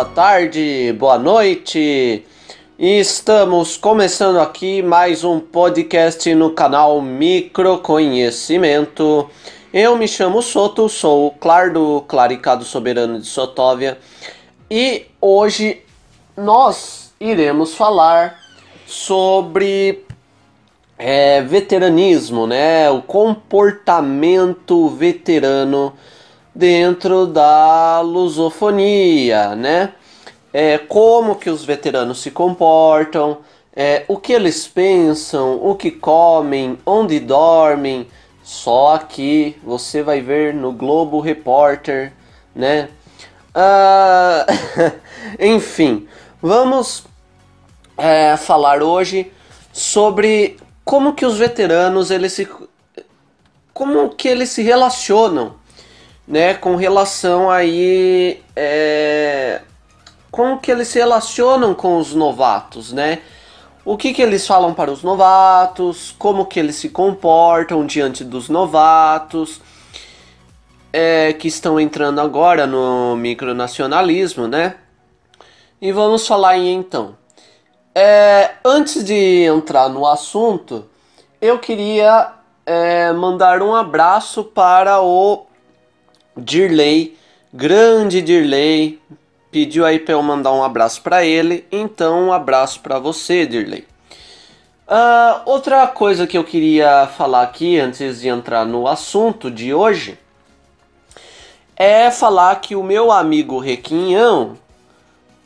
boa tarde, boa noite. Estamos começando aqui mais um podcast no canal Microconhecimento. Eu me chamo Soto, sou o Clardo Claricado Soberano de Sotóvia e hoje nós iremos falar sobre é, veteranismo, né? O comportamento veterano dentro da lusofonia, né? É, como que os veteranos se comportam, é, o que eles pensam, o que comem, onde dormem. Só aqui você vai ver no Globo Repórter, né? Ah, enfim, vamos é, falar hoje sobre como que os veteranos eles se como que eles se relacionam né com relação aí é, como que eles se relacionam com os novatos né? O que que eles falam para os novatos como que eles se comportam diante dos novatos é, que estão entrando agora no micronacionalismo né? E vamos falar aí então. É, antes de entrar no assunto, eu queria é, mandar um abraço para o Dirley, grande Dirley. Pediu aí para eu mandar um abraço para ele, então um abraço para você, Dirley. Uh, outra coisa que eu queria falar aqui antes de entrar no assunto de hoje é falar que o meu amigo Requinhão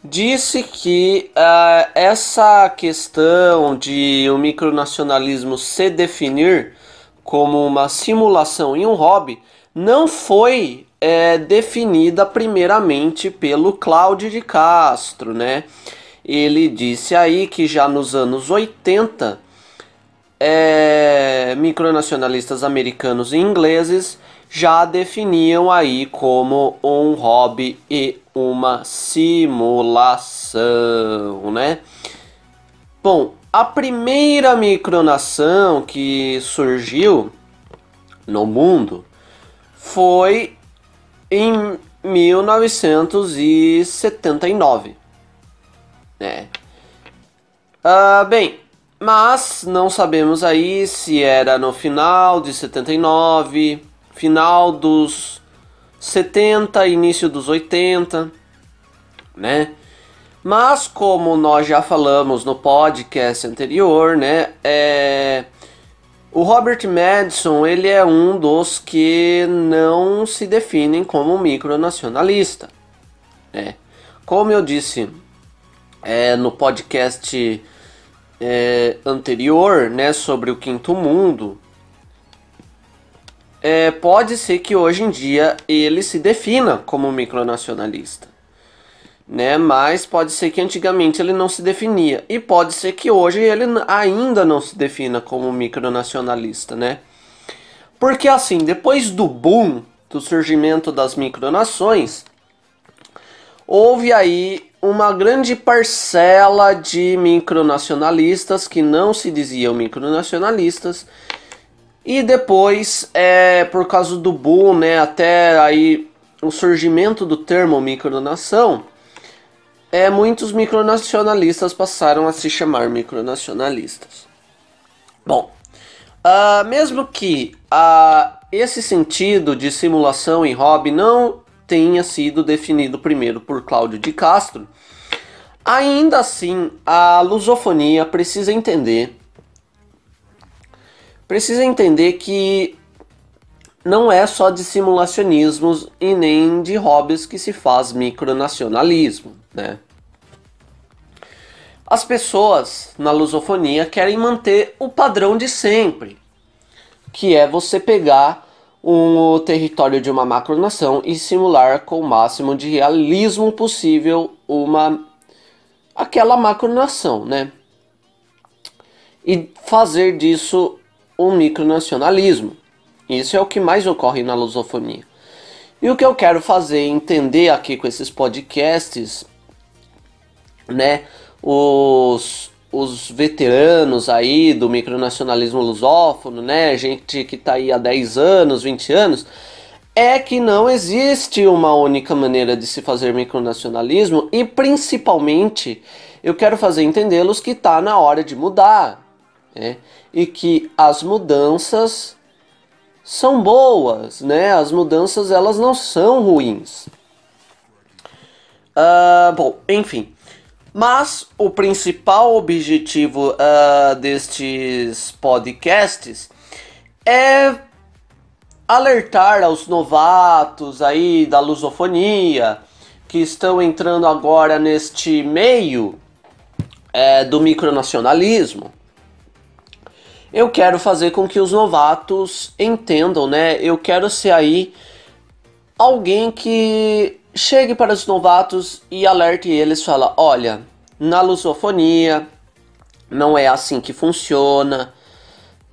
disse que uh, essa questão de o micronacionalismo se definir como uma simulação e um hobby não foi é, definida primeiramente pelo Cláudio de Castro, né? Ele disse aí que já nos anos 80 é, micronacionalistas americanos e ingleses já definiam aí como um hobby e uma simulação, né? Bom, a primeira micronação que surgiu no mundo foi em 1979, né? Ah, bem, mas não sabemos aí se era no final de 79 final dos 70, início dos 80, né? Mas como nós já falamos no podcast anterior, né, é... o Robert Madison ele é um dos que não se definem como micronacionalista, né? Como eu disse é, no podcast é, anterior, né, sobre o quinto mundo, é, pode ser que hoje em dia ele se defina como micronacionalista. Né? Mas pode ser que antigamente ele não se definia. E pode ser que hoje ele ainda não se defina como micronacionalista, né? Porque assim, depois do boom do surgimento das micronações, houve aí uma grande parcela de micronacionalistas que não se diziam micronacionalistas e depois, é, por causa do boom, né, até aí o surgimento do termo micronação, é, muitos micronacionalistas passaram a se chamar micronacionalistas. Bom, uh, mesmo que uh, esse sentido de simulação e hobby não tenha sido definido primeiro por Cláudio de Castro, ainda assim a lusofonia precisa entender precisa entender que não é só de simulacionismos e nem de hobbies que se faz micronacionalismo, né? As pessoas na lusofonia querem manter o padrão de sempre, que é você pegar o território de uma macronação e simular com o máximo de realismo possível uma aquela macronação, né? E fazer disso o micronacionalismo. Isso é o que mais ocorre na lusofonia. E o que eu quero fazer entender aqui com esses podcasts, né, os, os veteranos aí do micronacionalismo lusófono, né, gente que está aí há 10 anos, 20 anos, é que não existe uma única maneira de se fazer micronacionalismo e principalmente eu quero fazer entendê-los que está na hora de mudar né? e que as mudanças são boas, né? As mudanças elas não são ruins. Uh, bom, enfim. Mas o principal objetivo uh, destes podcasts é alertar aos novatos aí da lusofonia que estão entrando agora neste meio é, do micronacionalismo. Eu quero fazer com que os novatos entendam, né? Eu quero ser aí alguém que chegue para os novatos e alerte eles, fala, olha, na lusofonia não é assim que funciona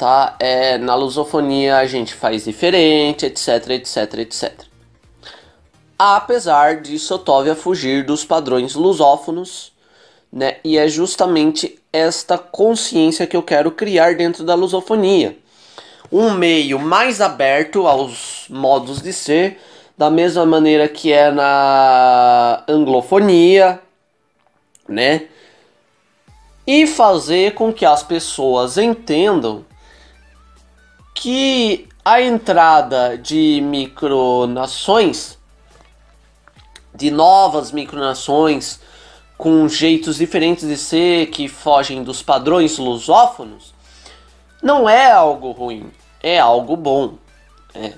tá? É, na lusofonia a gente faz diferente, etc, etc, etc. Apesar de Sotóvia fugir dos padrões lusófonos, né? E é justamente esta consciência que eu quero criar dentro da lusofonia. Um meio mais aberto aos modos de ser, da mesma maneira que é na anglofonia, né? E fazer com que as pessoas entendam que a entrada de micronações, de novas micronações com jeitos diferentes de ser que fogem dos padrões lusófonos, não é algo ruim, é algo bom. É.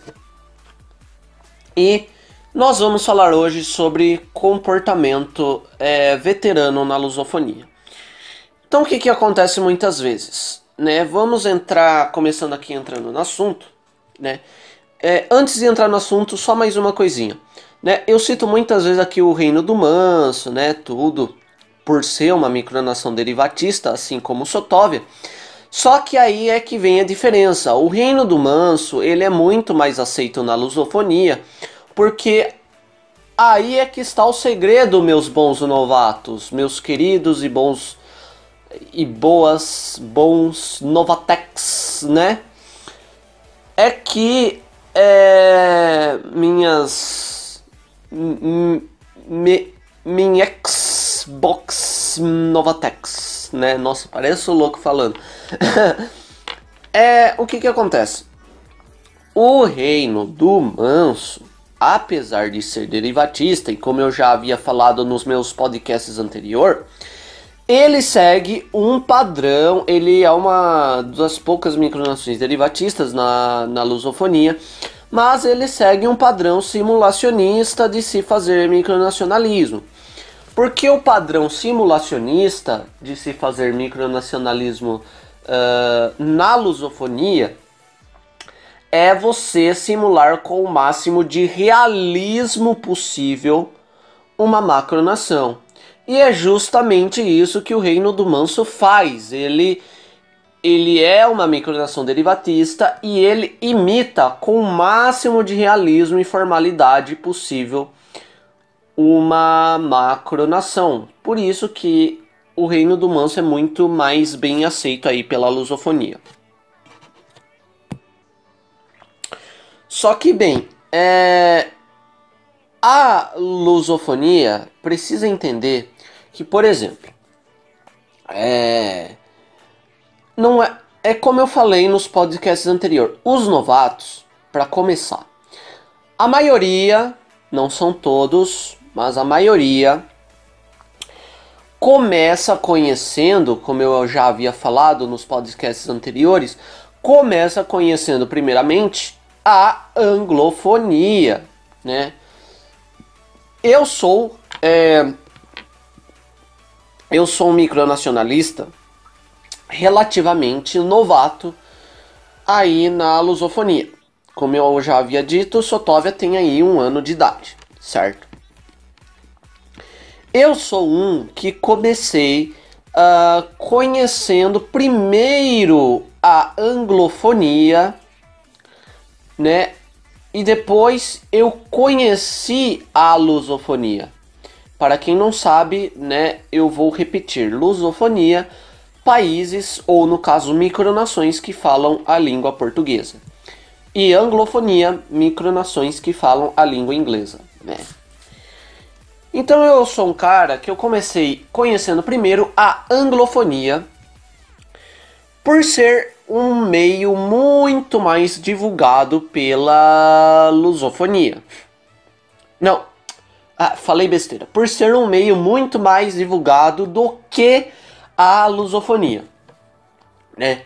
E nós vamos falar hoje sobre comportamento é, veterano na lusofonia. Então, o que, que acontece muitas vezes? né? Vamos entrar, começando aqui entrando no assunto, né? É, antes de entrar no assunto, só mais uma coisinha, né? Eu cito muitas vezes aqui o Reino do Manso, né? Tudo por ser uma micronação derivatista, assim como Sotóvia. Só que aí é que vem a diferença. O Reino do Manso, ele é muito mais aceito na lusofonia, porque aí é que está o segredo, meus bons novatos, meus queridos e bons e boas, bons Novatex, né? É que é, minhas mi, minha Xbox Novatex, né? Nossa, parece o louco falando. é o que que acontece? O reino do manso, apesar de ser derivatista e como eu já havia falado nos meus podcasts anterior, ele segue um padrão, ele é uma das poucas micronações derivatistas na, na lusofonia, mas ele segue um padrão simulacionista de se fazer micronacionalismo. Porque o padrão simulacionista de se fazer micronacionalismo uh, na lusofonia é você simular com o máximo de realismo possível uma macronação. E é justamente isso que o Reino do Manso faz. Ele ele é uma micronação derivatista e ele imita com o máximo de realismo e formalidade possível uma macronação. Por isso que o Reino do Manso é muito mais bem aceito aí pela lusofonia. Só que bem, é... a lusofonia precisa entender que, por exemplo, é não é é como eu falei nos podcasts anteriores, os novatos, para começar, a maioria, não são todos, mas a maioria começa conhecendo, como eu já havia falado nos podcasts anteriores, começa conhecendo primeiramente a anglofonia, né? Eu sou é, eu sou um micronacionalista relativamente novato aí na lusofonia. Como eu já havia dito, Sotóvia tem aí um ano de idade, certo? Eu sou um que comecei uh, conhecendo primeiro a anglofonia, né? E depois eu conheci a lusofonia. Para quem não sabe, né, eu vou repetir: lusofonia, países ou no caso micronações que falam a língua portuguesa. e anglofonia, micronações que falam a língua inglesa. Né? Então eu sou um cara que eu comecei conhecendo primeiro a anglofonia por ser um meio muito mais divulgado pela lusofonia. Não, ah, falei besteira. Por ser um meio muito mais divulgado do que a lusofonia, né?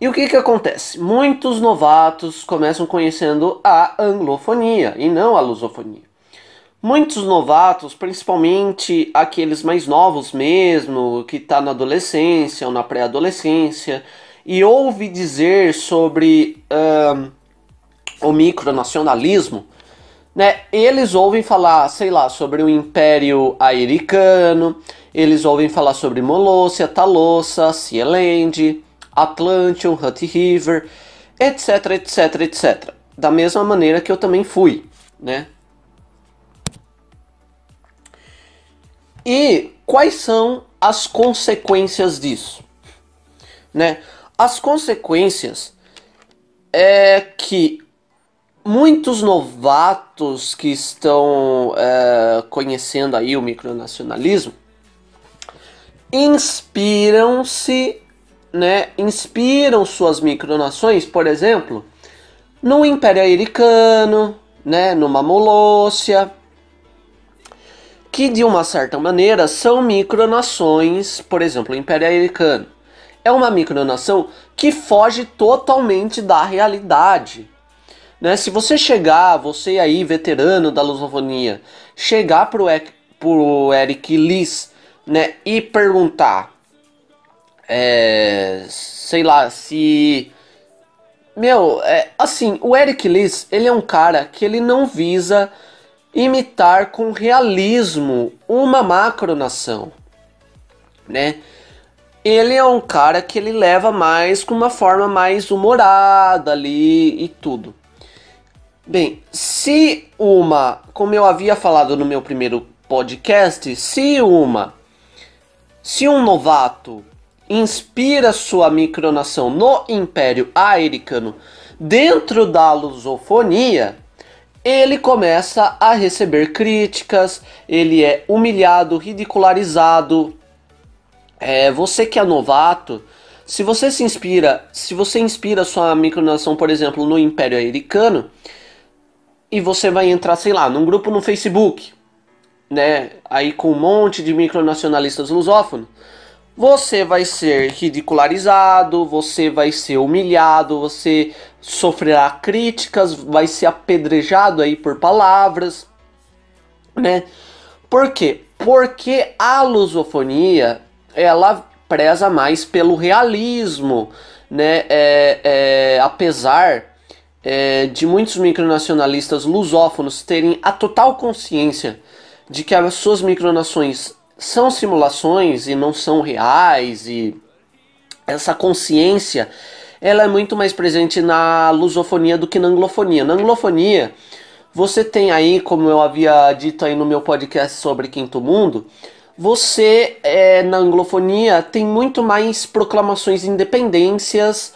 E o que que acontece? Muitos novatos começam conhecendo a anglofonia e não a lusofonia. Muitos novatos, principalmente aqueles mais novos mesmo, que está na adolescência ou na pré-adolescência, e ouve dizer sobre um, o micronacionalismo, né? Eles ouvem falar, sei lá, sobre o Império Americano, eles ouvem falar sobre Molossia, Talossa, Sealand, Atlantium, Hutt River, etc, etc, etc. Da mesma maneira que eu também fui, né? E quais são as consequências disso? Né? As consequências é que muitos novatos que estão é, conhecendo aí o micronacionalismo inspiram-se, né? Inspiram suas micronações, por exemplo, no Império Americano, né? Numa Molossia, que de uma certa maneira são micronações, por exemplo, o Império Americano. É uma micronação que foge totalmente da realidade. Né? Se você chegar, você aí, veterano da lusofonia, chegar pro, pro Eric Liss né, e perguntar, é, sei lá, se... Meu, é, assim, o Eric Liss, ele é um cara que ele não visa imitar com realismo uma macronação, né? Ele é um cara que ele leva mais com uma forma mais humorada ali e tudo. Bem, se uma, como eu havia falado no meu primeiro podcast, se uma, se um novato inspira sua micronação no Império Americano dentro da lusofonia, ele começa a receber críticas, ele é humilhado, ridicularizado. É, você que é novato, se você se inspira, se você inspira sua micronação, por exemplo, no Império Americano, e você vai entrar, sei lá, num grupo no Facebook, né, aí com um monte de micronacionalistas lusófonos, você vai ser ridicularizado, você vai ser humilhado, você sofrerá críticas, vai ser apedrejado aí por palavras, né? Por quê? Porque a lusofonia, ela preza mais pelo realismo, né? É, é, apesar é, de muitos micronacionalistas lusófonos terem a total consciência de que as suas micronações são simulações e não são reais e essa consciência ela é muito mais presente na lusofonia do que na anglofonia. Na anglofonia, você tem aí, como eu havia dito aí no meu podcast sobre Quinto Mundo, você é, na anglofonia tem muito mais proclamações de independências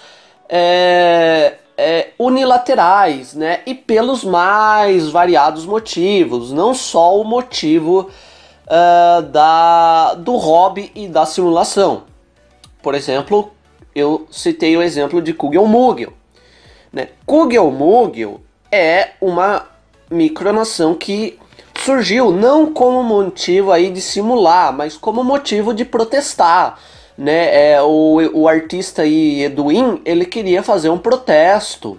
é, é, unilaterais, né? E pelos mais variados motivos, não só o motivo uh, da, do hobby e da simulação. Por exemplo, eu citei o exemplo de Kugelmugel. Né? Kugelmugel é uma micronação que surgiu não como motivo aí de simular, mas como motivo de protestar. Né? É, o, o artista aí, Edwin, ele queria fazer um protesto.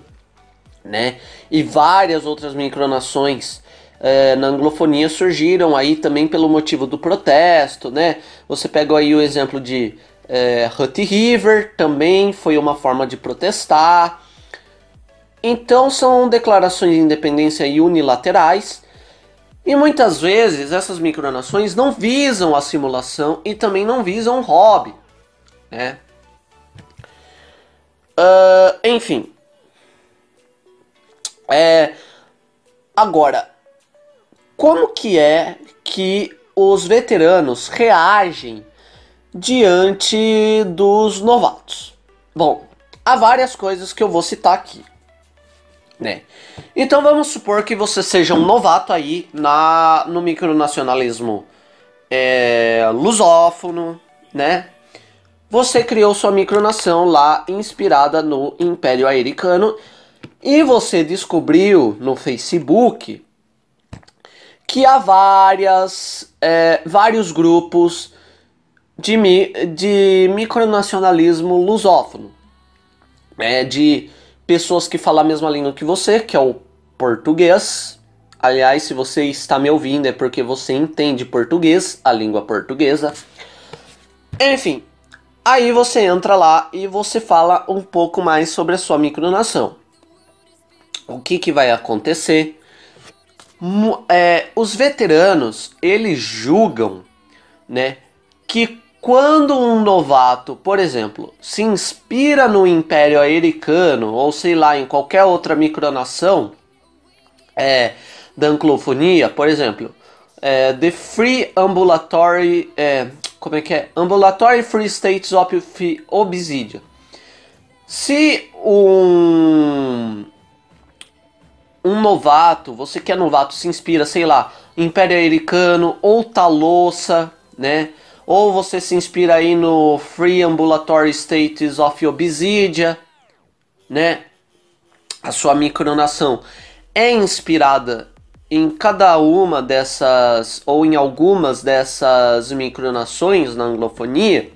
Né? E várias outras micronações é, na anglofonia surgiram aí também pelo motivo do protesto, né? Você pega aí o exemplo de é, Hutt River, também foi uma forma de protestar. Então são declarações de independência unilaterais e muitas vezes essas micronações não visam a simulação e também não visam o hobby, né? Uh, enfim. É, agora, como que é que os veteranos reagem diante dos novatos? Bom, há várias coisas que eu vou citar aqui. né? Então vamos supor que você seja um novato aí na no micronacionalismo é, lusófono, né? Você criou sua micronação lá inspirada no Império Americano e você descobriu no Facebook que há várias, é, vários grupos de, de micronacionalismo lusófono, é, de pessoas que falam a mesma língua que você, que é o português. Aliás, se você está me ouvindo é porque você entende português, a língua portuguesa. Enfim, aí você entra lá e você fala um pouco mais sobre a sua micronação. O que, que vai acontecer? É, os veteranos eles julgam, né, que quando um novato, por exemplo, se inspira no Império Americano ou sei lá em qualquer outra micronação é, da anglofonia, por exemplo, é, The Free Ambulatory, é, como é que é? Ambulatory Free States of Obsidian. Se um um novato, você que é novato, se inspira, sei lá, Império Americano ou Talossa, né? Ou você se inspira aí no Free Ambulatory States of Obsidia, né? A sua micronação é inspirada em cada uma dessas, ou em algumas dessas micronações na anglofonia,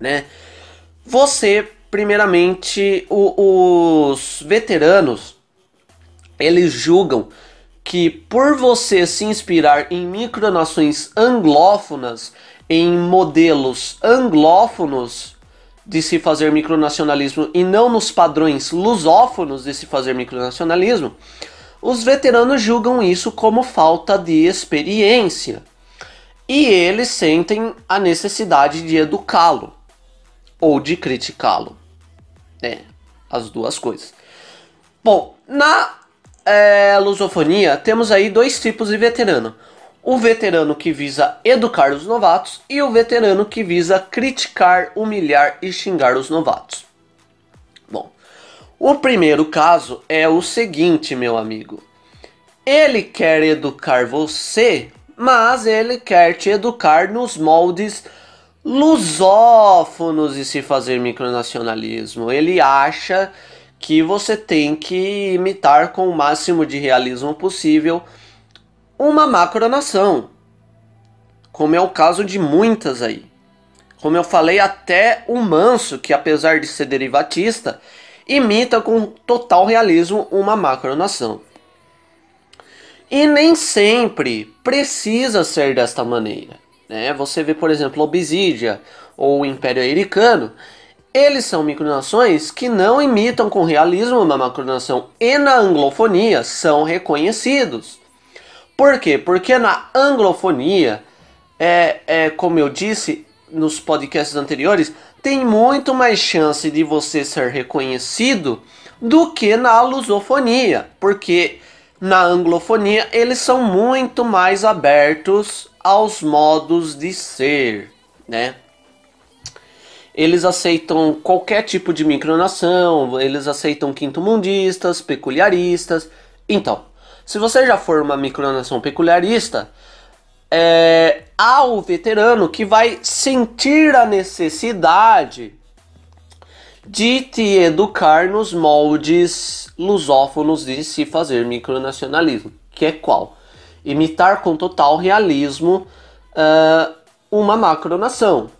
né? Você, primeiramente, o, os veteranos, eles julgam que por você se inspirar em micronações anglófonas, em modelos anglófonos de se fazer micronacionalismo e não nos padrões lusófonos de se fazer micronacionalismo, os veteranos julgam isso como falta de experiência e eles sentem a necessidade de educá-lo ou de criticá-lo. É, as duas coisas. Bom, na é, lusofonia temos aí dois tipos de veterano o veterano que visa educar os novatos e o veterano que visa criticar, humilhar e xingar os novatos. Bom, o primeiro caso é o seguinte, meu amigo. Ele quer educar você, mas ele quer te educar nos moldes lusófonos de se fazer micronacionalismo. Ele acha que você tem que imitar com o máximo de realismo possível uma macronação, como é o caso de muitas aí. Como eu falei, até o Manso, que apesar de ser derivatista, imita com total realismo uma macronação. E nem sempre precisa ser desta maneira. Né? Você vê, por exemplo, Obsidia ou o Império Americano, eles são micronações que não imitam com realismo uma macronação e na anglofonia são reconhecidos. Por quê? Porque na anglofonia, é, é como eu disse nos podcasts anteriores, tem muito mais chance de você ser reconhecido do que na lusofonia, porque na anglofonia eles são muito mais abertos aos modos de ser, né? Eles aceitam qualquer tipo de micronação, eles aceitam quinto-mundistas, peculiaristas. Então, se você já for uma micronação peculiarista, é, há o veterano que vai sentir a necessidade de te educar nos moldes lusófonos de se fazer micronacionalismo, que é qual? Imitar com total realismo uh, uma macronação.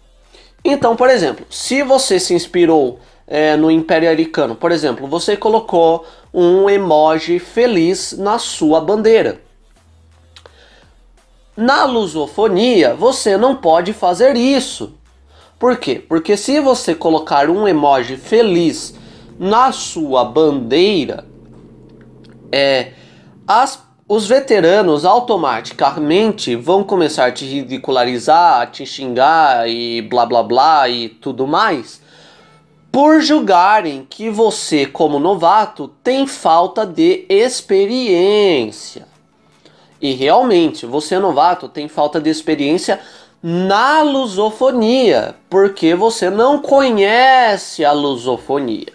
Então, por exemplo, se você se inspirou é, no Império Americano, por exemplo, você colocou um emoji feliz na sua bandeira. Na lusofonia, você não pode fazer isso. Por quê? Porque se você colocar um emoji feliz na sua bandeira, é, as, os veteranos automaticamente vão começar a te ridicularizar, a te xingar e blá blá blá e tudo mais por julgarem que você, como novato, tem falta de experiência. E realmente, você novato tem falta de experiência na lusofonia, porque você não conhece a lusofonia,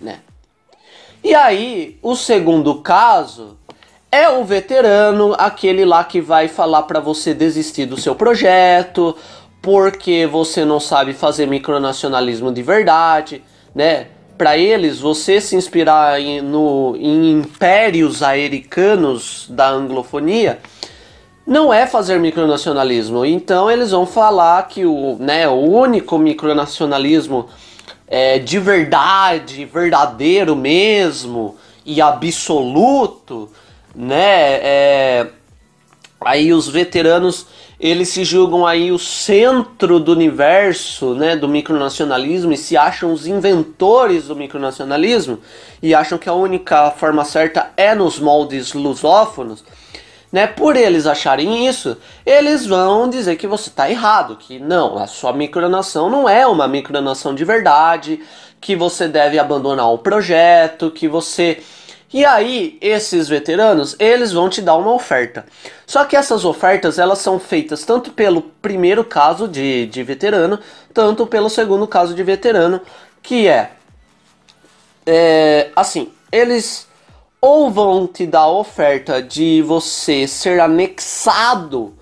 né? E aí, o segundo caso é o veterano, aquele lá que vai falar para você desistir do seu projeto, porque você não sabe fazer micronacionalismo de verdade, né? Para eles, você se inspirar em, no, em impérios americanos da anglofonia não é fazer micronacionalismo. Então eles vão falar que o, né, o único micronacionalismo é, de verdade, verdadeiro mesmo e absoluto, né? É, aí os veteranos eles se julgam aí o centro do universo, né, do micronacionalismo e se acham os inventores do micronacionalismo e acham que a única forma certa é nos moldes lusófonos, né? Por eles acharem isso, eles vão dizer que você está errado, que não, a sua micronação não é uma micronação de verdade, que você deve abandonar o projeto, que você e aí, esses veteranos, eles vão te dar uma oferta. Só que essas ofertas, elas são feitas tanto pelo primeiro caso de, de veterano, tanto pelo segundo caso de veterano, que é, é assim, eles ou vão te dar a oferta de você ser anexado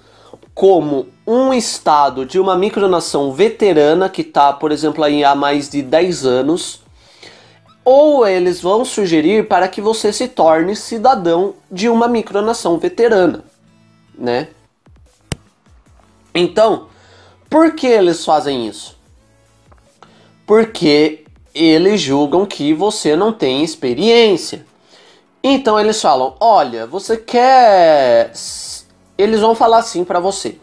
como um estado de uma micronação veterana que está, por exemplo, aí há mais de 10 anos, ou eles vão sugerir para que você se torne cidadão de uma micronação veterana, né? Então, por que eles fazem isso? Porque eles julgam que você não tem experiência. Então eles falam: "Olha, você quer eles vão falar assim para você: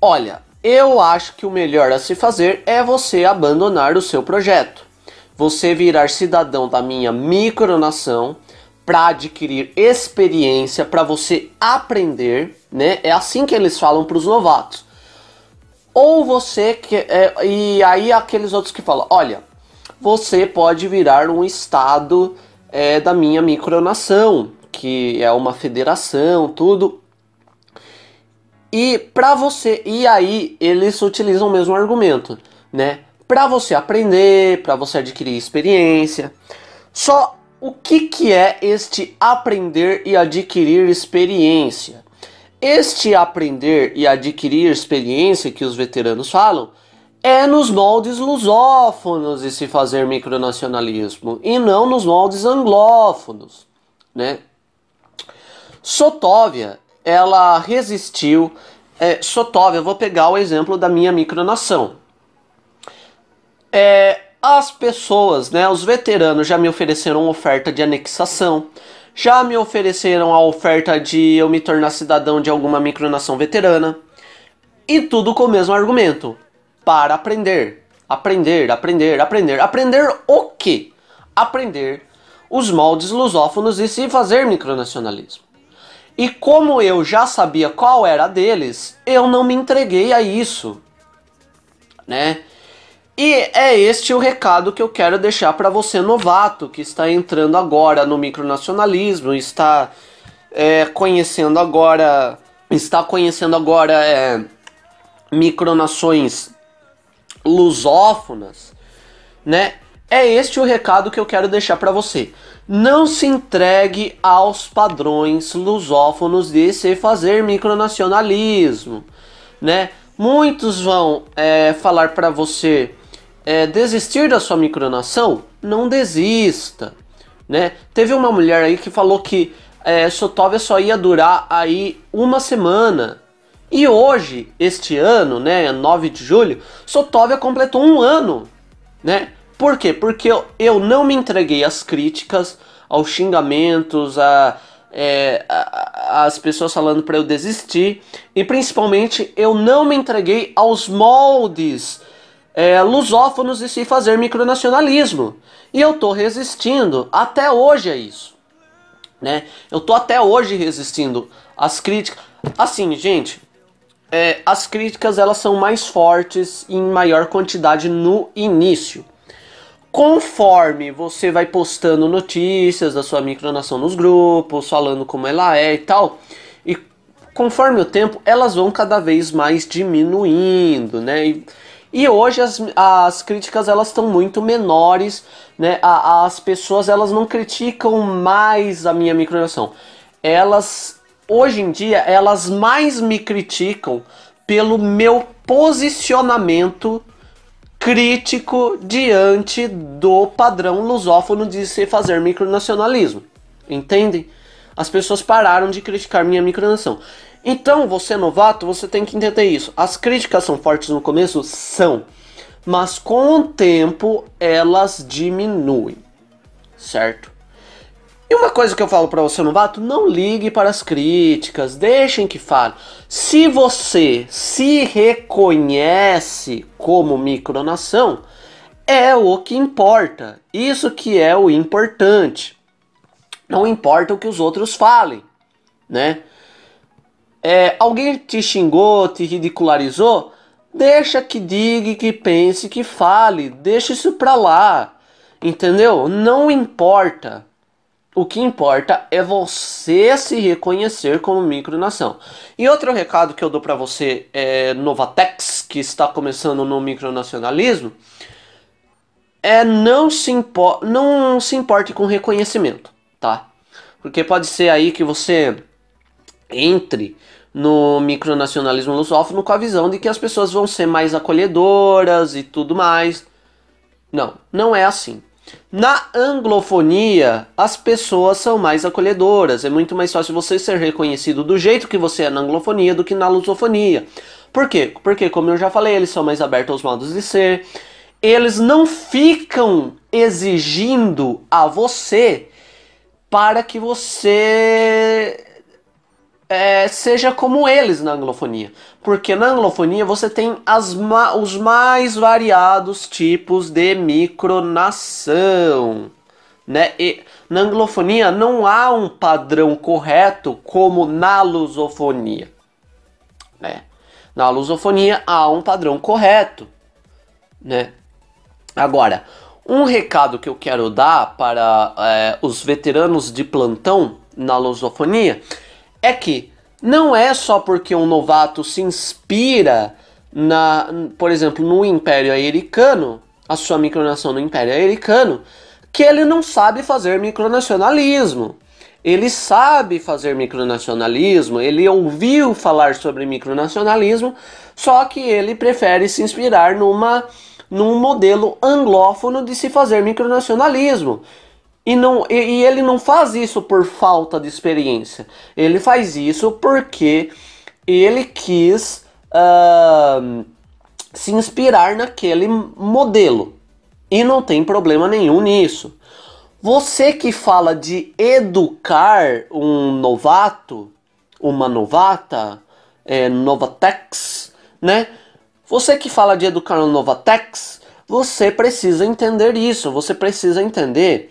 "Olha, eu acho que o melhor a se fazer é você abandonar o seu projeto você virar cidadão da minha micronação para adquirir experiência, para você aprender, né? É assim que eles falam para os novatos. Ou você que é, e aí aqueles outros que falam, olha, você pode virar um estado é, da minha micronação, que é uma federação, tudo. E para você, e aí eles utilizam o mesmo argumento, né? Para você aprender, para você adquirir experiência. Só o que, que é este aprender e adquirir experiência? Este aprender e adquirir experiência que os veteranos falam é nos moldes lusófonos de se fazer micronacionalismo e não nos moldes anglófonos, né? Sotóvia, ela resistiu. É, Sotóvia, vou pegar o exemplo da minha micronação. É, as pessoas, né, os veteranos já me ofereceram oferta de anexação, já me ofereceram a oferta de eu me tornar cidadão de alguma micronação veterana, e tudo com o mesmo argumento: para aprender, aprender, aprender, aprender. Aprender o quê? Aprender os moldes lusófonos e se fazer micronacionalismo. E como eu já sabia qual era deles, eu não me entreguei a isso, né? E é este o recado que eu quero deixar para você novato que está entrando agora no micronacionalismo, está é, conhecendo agora, está conhecendo agora é, micronações lusófonas, né? É este o recado que eu quero deixar para você. Não se entregue aos padrões lusófonos de se fazer micronacionalismo, né? Muitos vão é, falar para você é, desistir da sua micronação, não desista. Né? Teve uma mulher aí que falou que é, Sotóvia só ia durar aí uma semana. E hoje, este ano, né, 9 de julho, Sotóvia completou um ano, né? Por quê? Porque eu, eu não me entreguei às críticas, aos xingamentos, a, é, a, as pessoas falando para eu desistir e principalmente eu não me entreguei aos moldes é, lusófonos e se fazer micronacionalismo. E eu tô resistindo até hoje a isso. Né? Eu tô até hoje resistindo às críticas. Assim, gente, é, as críticas elas são mais fortes em maior quantidade no início. Conforme você vai postando notícias da sua micronação nos grupos, falando como ela é e tal, e conforme o tempo elas vão cada vez mais diminuindo, né? E, E hoje as, as críticas elas estão muito menores, né? A, as pessoas elas não criticam mais a minha micronação. Elas hoje em dia elas mais me criticam pelo meu posicionamento crítico diante do padrão lusófono de se fazer micronacionalismo. Entendem? As pessoas pararam de criticar minha micronação. Então, você novato, você tem que entender isso. As críticas são fortes no começo? São. Mas com o tempo elas diminuem. Certo? E uma coisa que eu falo para você, novato, não ligue para as críticas, deixem que fale. Se você se reconhece como micronação, é o que importa. Isso que é o importante. Não importa o que os outros falem, né? É, alguém te xingou, te ridicularizou? Deixa que diga, que pense, que fale. Deixa isso pra lá. Entendeu? Não importa. O que importa é você se reconhecer como micronação. E outro recado que eu dou para você, é, Novatex, que está começando no micronacionalismo, é não se, não se importe com reconhecimento, tá? Porque pode ser aí que você entre no micronacionalismo lusófono com a visão de que as pessoas vão ser mais acolhedoras e tudo mais. Não, não é assim. Na anglofonia, as pessoas são mais acolhedoras. É muito mais fácil você ser reconhecido do jeito que você é na anglofonia do que na lusofonia. Por quê? Porque, como eu já falei, eles são mais abertos aos modos de ser. Eles não ficam exigindo a você para que você é, seja como eles na anglofonia. Porque na anglofonia você tem as ma os mais variados tipos de micronação. Né? E na anglofonia não há um padrão correto como na lusofonia. Né? Na lusofonia há um padrão correto. Né? Agora, um recado que eu quero dar para é, os veteranos de plantão na lusofonia é que não é só porque um novato se inspira na, por exemplo, no Império Americano, a sua micronação no Império Americano, que ele não sabe fazer micronacionalismo. Ele sabe fazer micronacionalismo, ele ouviu falar sobre micronacionalismo, só que ele prefere se inspirar numa num modelo anglófono de se fazer micronacionalismo. E, não, e, e, ele não faz isso por falta de experiência. Ele faz isso porque ele quis uh, se inspirar naquele modelo. E não tem problema nenhum nisso. Você que fala de educar um novato, uma novata, é, novatex, né? Você que fala de educar um novatex, você precisa entender isso. Você precisa entender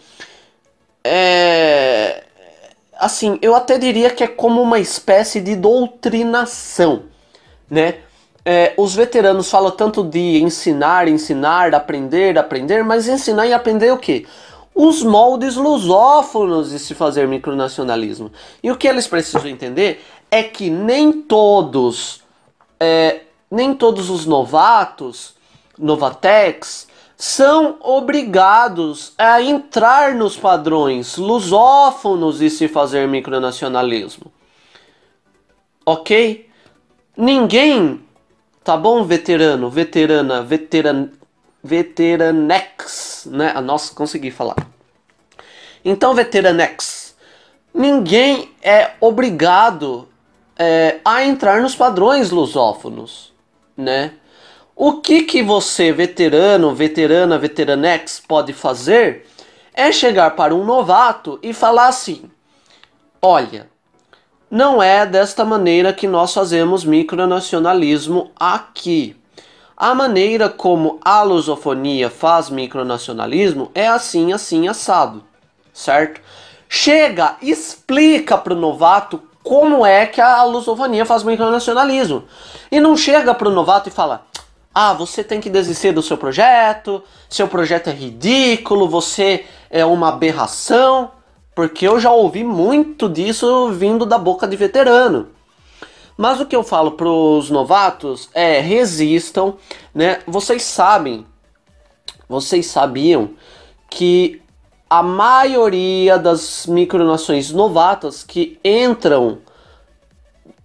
é, assim, eu até diria que é como uma espécie de doutrinação, né? É, os veteranos falam tanto de ensinar, ensinar, aprender, aprender, mas ensinar e aprender o quê? Os moldes lusófonos de se fazer micronacionalismo. E o que eles precisam entender é que nem todos, é, nem todos os novatos, novatex, são obrigados a entrar nos padrões lusófonos e se fazer micronacionalismo. Ok? Ninguém, tá bom, veterano, veterana, veteran, veteranex, né? Nossa, consegui falar. Então, veteranex, ninguém é obrigado é, a entrar nos padrões lusófonos, né? O que que você, veterano, veterana, veteranex, pode fazer é chegar para um novato e falar assim: olha, não é desta maneira que nós fazemos micronacionalismo aqui. A maneira como a lusofonia faz micronacionalismo é assim, assim, assado, certo? Chega, explica para o novato como é que a lusofonia faz micronacionalismo. E não chega para o novato e fala: ah, você tem que desistir do seu projeto, seu projeto é ridículo, você é uma aberração, porque eu já ouvi muito disso vindo da boca de veterano. Mas o que eu falo para os novatos é resistam, né? Vocês sabem, vocês sabiam que a maioria das micronações novatas que entram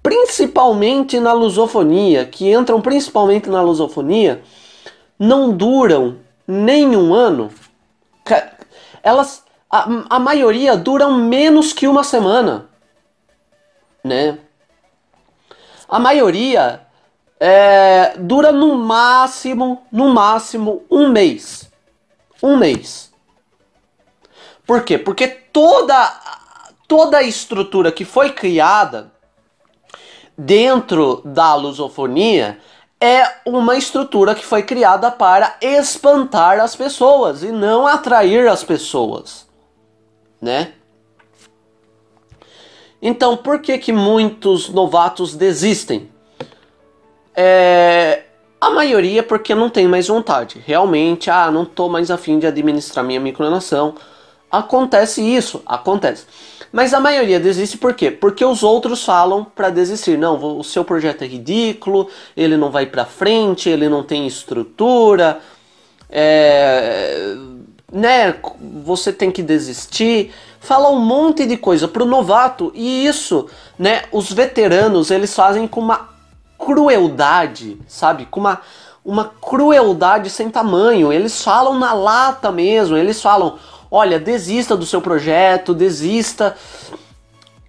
principalmente na lusofonia, que entram principalmente na lusofonia, não duram nem um ano. Elas, a, a maioria duram menos que uma semana, né? A maioria é, dura no máximo, no máximo um mês, um mês. Por quê? Porque toda toda a estrutura que foi criada dentro da lusofonia é uma estrutura que foi criada para espantar as pessoas e não atrair as pessoas, né? Então, por que que muitos novatos desistem? É, a maioria porque não tem mais vontade. Realmente, ah, não tô mais afim de administrar minha micronação. Acontece isso, acontece. Mas a maioria desiste por quê? Porque os outros falam para desistir. Não, o seu projeto é ridículo, ele não vai para frente, ele não tem estrutura, é, né? Você tem que desistir. Fala um monte de coisa pro novato e isso, né? Os veteranos eles fazem com uma crueldade, sabe? Com uma uma crueldade sem tamanho. Eles falam na lata mesmo. Eles falam: olha, desista do seu projeto, desista.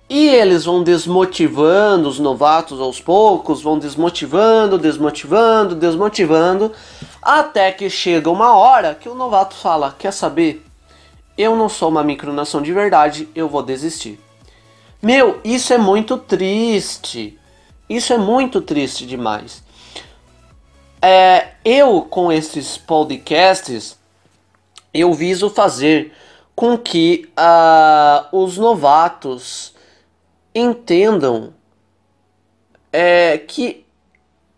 E eles vão desmotivando os novatos aos poucos, vão desmotivando, desmotivando, desmotivando, até que chega uma hora que o novato fala: Quer saber? Eu não sou uma micronação de verdade, eu vou desistir. Meu, isso é muito triste. Isso é muito triste demais. É, eu, com esses podcasts, eu viso fazer com que uh, os novatos entendam é, que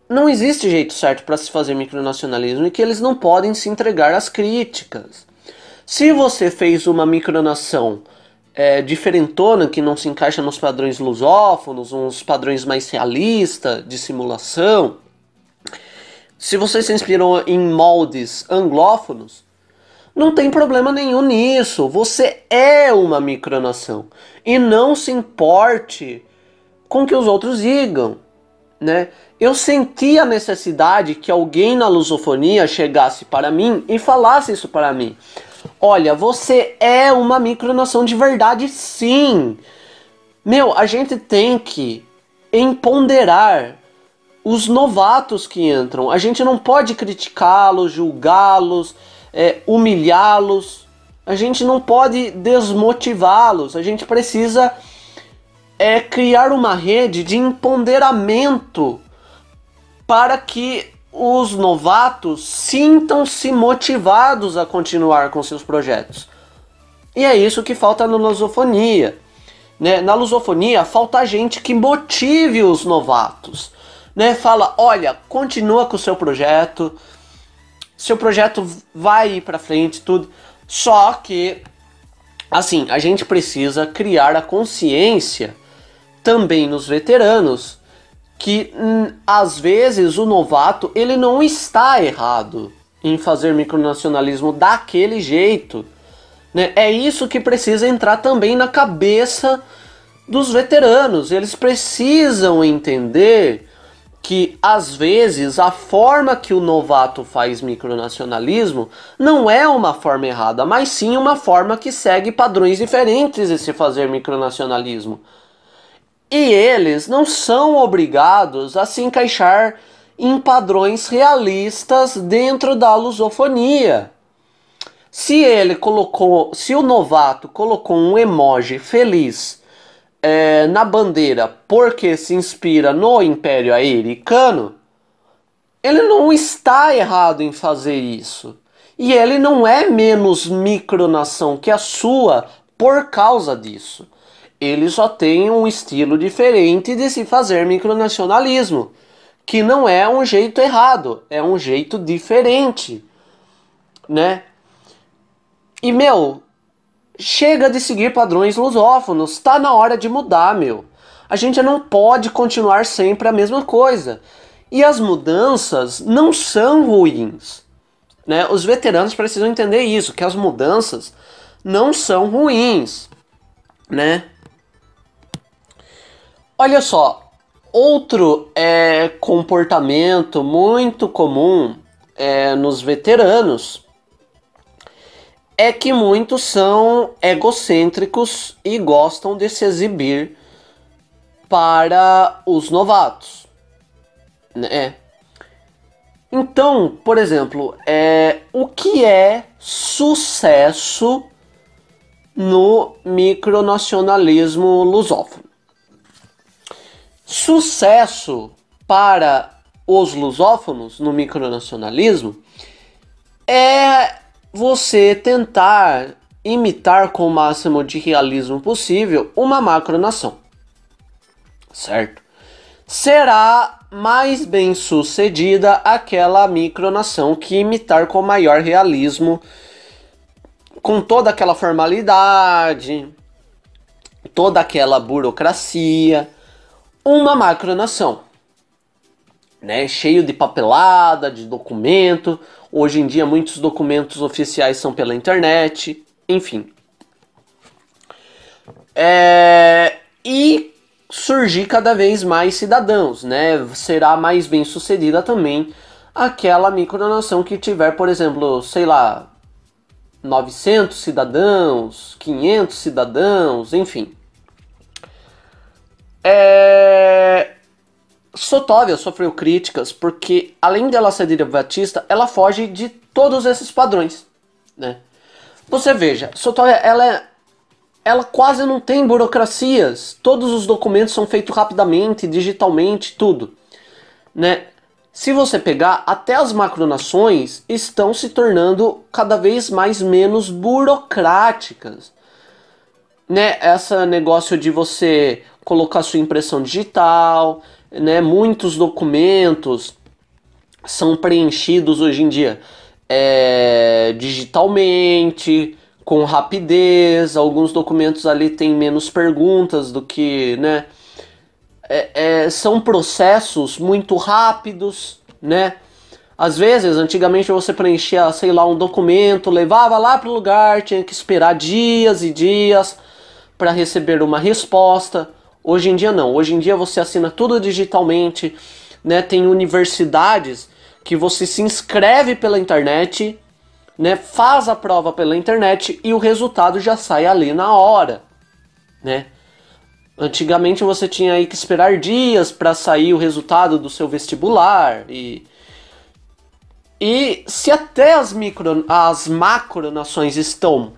não existe jeito certo para se fazer micronacionalismo e que eles não podem se entregar às críticas. Se você fez uma micronação é, diferentona que não se encaixa nos padrões lusófonos, uns padrões mais realistas de simulação, se você se inspirou em moldes anglófonos, não tem problema nenhum nisso. Você é uma micronação. E não se importe com o que os outros digam. Né? Eu senti a necessidade que alguém na lusofonia chegasse para mim e falasse isso para mim. Olha, você é uma micronação de verdade, sim. Meu, a gente tem que empoderar os novatos que entram. A gente não pode criticá-los, julgá-los é, humilhá-los, a gente não pode desmotivá-los, a gente precisa é, criar uma rede de empoderamento para que os novatos sintam-se motivados a continuar com seus projetos. E é isso que falta na lusofonia. Né? Na lusofonia falta gente que motive os novatos. Né? Fala, olha, continua com o seu projeto, seu projeto vai ir para frente, tudo. Só que, assim, a gente precisa criar a consciência também nos veteranos que hum, às vezes o novato ele não está errado em fazer micronacionalismo daquele jeito. Né? É isso que precisa entrar também na cabeça dos veteranos. Eles precisam entender que às vezes a forma que o novato faz micronacionalismo não é uma forma errada, mas sim uma forma que segue padrões diferentes de se fazer micronacionalismo. E eles não são obrigados a se encaixar em padrões realistas dentro da lusofonia. Se ele colocou, se o novato colocou um emoji feliz é, na bandeira porque se inspira no Império Americano, ele não está errado em fazer isso. E ele não é menos micronação que a sua por causa disso. Ele só tem um estilo diferente de se fazer micronacionalismo, que não é um jeito errado, é um jeito diferente, né? E meu, Chega de seguir padrões lusófonos, tá na hora de mudar, meu. A gente não pode continuar sempre a mesma coisa. E as mudanças não são ruins. Né? Os veteranos precisam entender isso, que as mudanças não são ruins. Né? Olha só, outro é, comportamento muito comum é, nos veteranos é que muitos são egocêntricos e gostam de se exibir para os novatos, né? Então, por exemplo, é, o que é sucesso no micronacionalismo lusófono? Sucesso para os lusófonos no micronacionalismo é você tentar imitar com o máximo de realismo possível uma macronação. Certo? Será mais bem sucedida aquela micronação que imitar com maior realismo, com toda aquela formalidade, toda aquela burocracia, uma macronação né, cheio de papelada, de documento. Hoje em dia muitos documentos oficiais são pela internet, enfim. É, e surgir cada vez mais cidadãos, né? Será mais bem sucedida também aquela micronação que tiver, por exemplo, sei lá, 900 cidadãos, 500 cidadãos, enfim. É, Sotóvia sofreu críticas porque, além dela ser derivatista, ela foge de todos esses padrões, né? Você veja, Sotóvia, ela, é, ela quase não tem burocracias. Todos os documentos são feitos rapidamente, digitalmente, tudo, né? Se você pegar, até as macronações estão se tornando cada vez mais menos burocráticas. Né? Esse negócio de você colocar sua impressão digital, né, muitos documentos são preenchidos hoje em dia é, digitalmente, com rapidez, alguns documentos ali têm menos perguntas do que, né? É, é, são processos muito rápidos, né? Às vezes, antigamente você preenchia, sei lá, um documento, levava lá para o lugar, tinha que esperar dias e dias para receber uma resposta. Hoje em dia não. Hoje em dia você assina tudo digitalmente, né? Tem universidades que você se inscreve pela internet, né? Faz a prova pela internet e o resultado já sai ali na hora, né? Antigamente você tinha aí que esperar dias para sair o resultado do seu vestibular e e se até as micro as macro nações estão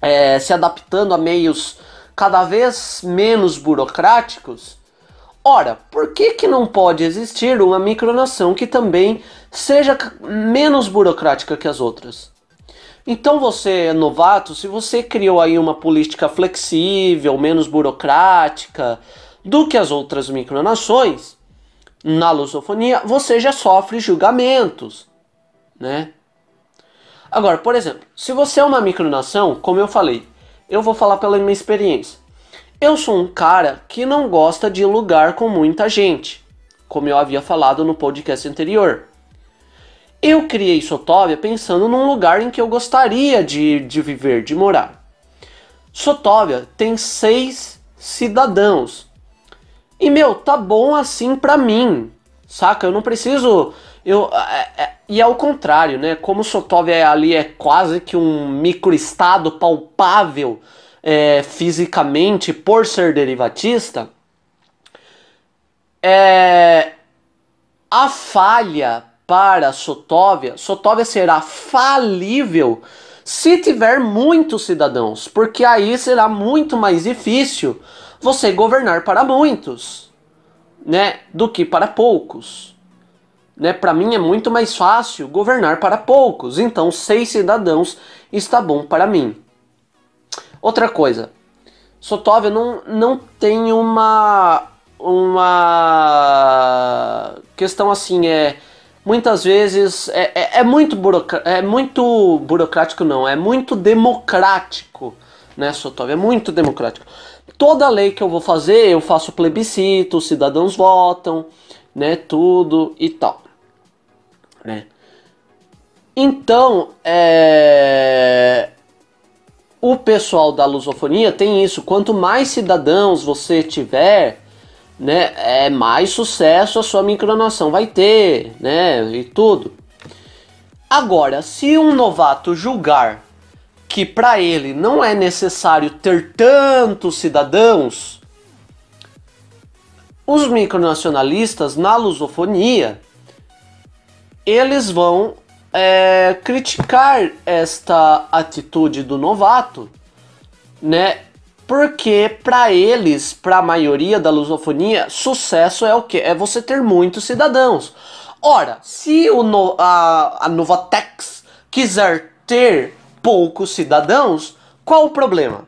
é, se adaptando a meios cada vez menos burocráticos, ora, por que, que não pode existir uma micronação que também seja menos burocrática que as outras? Então você é novato, se você criou aí uma política flexível, menos burocrática do que as outras micronações, na lusofonia você já sofre julgamentos, né? Agora, por exemplo, se você é uma micronação, como eu falei, eu vou falar pela minha experiência. Eu sou um cara que não gosta de lugar com muita gente, como eu havia falado no podcast anterior. Eu criei Sotóvia pensando num lugar em que eu gostaria de, de viver, de morar. Sotóvia tem seis cidadãos. E meu, tá bom assim pra mim, saca? Eu não preciso. Eu, é, é, e ao contrário, né? Como Sotóvia ali é quase que um microestado palpável é, fisicamente por ser derivatista, é, a falha para Sotóvia, Sotóvia será falível se tiver muitos cidadãos, porque aí será muito mais difícil você governar para muitos, né, do que para poucos né, para mim é muito mais fácil governar para poucos, então seis cidadãos está bom para mim. Outra coisa, Sotóvia não, não tem uma uma questão assim é muitas vezes é, é, é muito é muito burocrático não, é muito democrático, né, Sotov? É muito democrático. Toda lei que eu vou fazer, eu faço plebiscito, os cidadãos votam, né, tudo e tal, né? Então, é... o pessoal da lusofonia tem isso. Quanto mais cidadãos você tiver, né, é mais sucesso a sua micronação vai ter, né, e tudo. Agora, se um novato julgar que para ele não é necessário ter tantos cidadãos, os micronacionalistas na lusofonia eles vão é, criticar esta atitude do novato, né? Porque para eles, para a maioria da lusofonia, sucesso é o que? É você ter muitos cidadãos. Ora, se o no, a, a Novatex quiser ter poucos cidadãos, qual o problema?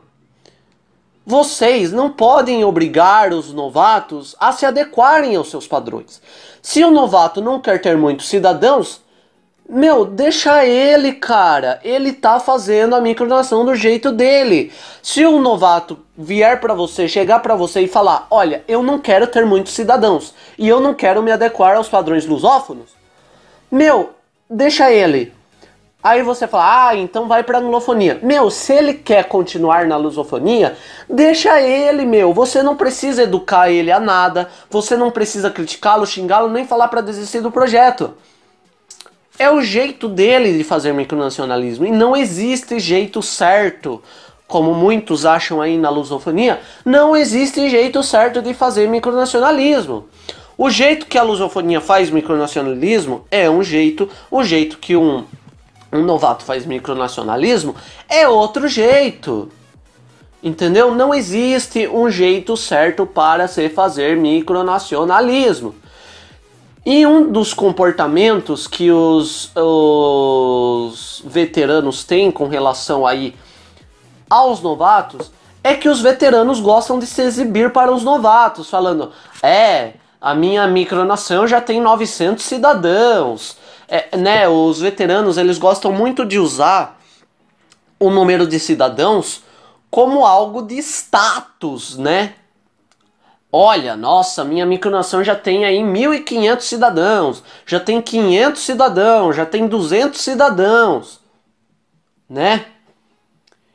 Vocês não podem obrigar os novatos a se adequarem aos seus padrões. Se o novato não quer ter muitos cidadãos, meu, deixa ele, cara. Ele tá fazendo a micronação do jeito dele. Se um novato vier para você, chegar para você e falar: "Olha, eu não quero ter muitos cidadãos e eu não quero me adequar aos padrões lusófonos", meu, deixa ele. Aí você fala: "Ah, então vai para anglofonia". Meu, se ele quer continuar na lusofonia, deixa ele, meu. Você não precisa educar ele a nada, você não precisa criticá-lo, xingá-lo, nem falar para desistir do projeto. É o jeito dele de fazer micronacionalismo. E não existe jeito certo. Como muitos acham aí na lusofonia, não existe jeito certo de fazer micronacionalismo. O jeito que a lusofonia faz micronacionalismo é um jeito, o jeito que um, um novato faz micronacionalismo é outro jeito. Entendeu? Não existe um jeito certo para se fazer micronacionalismo. E um dos comportamentos que os, os veteranos têm com relação aí aos novatos é que os veteranos gostam de se exibir para os novatos, falando: é, a minha micronação já tem 900 cidadãos. É, né, os veteranos eles gostam muito de usar o número de cidadãos como algo de status, né? Olha, nossa, minha micronação já tem aí 1.500 cidadãos, já tem 500 cidadãos, já tem 200 cidadãos, né?